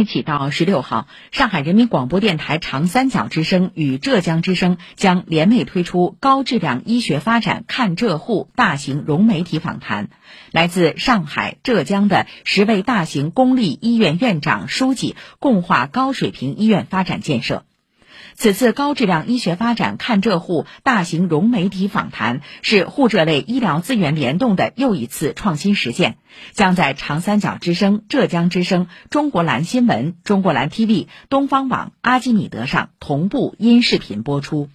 一起到十六号，上海人民广播电台长三角之声与浙江之声将联袂推出高质量医学发展看浙沪大型融媒体访谈。来自上海、浙江的十位大型公立医院院长、书记共话高水平医院发展建设。此次高质量医学发展看浙沪大型融媒体访谈是沪浙类医疗资源联动的又一次创新实践，将在长三角之声、浙江之声、中国蓝新闻、中国蓝 TV、东方网、阿基米德上同步音视频播出。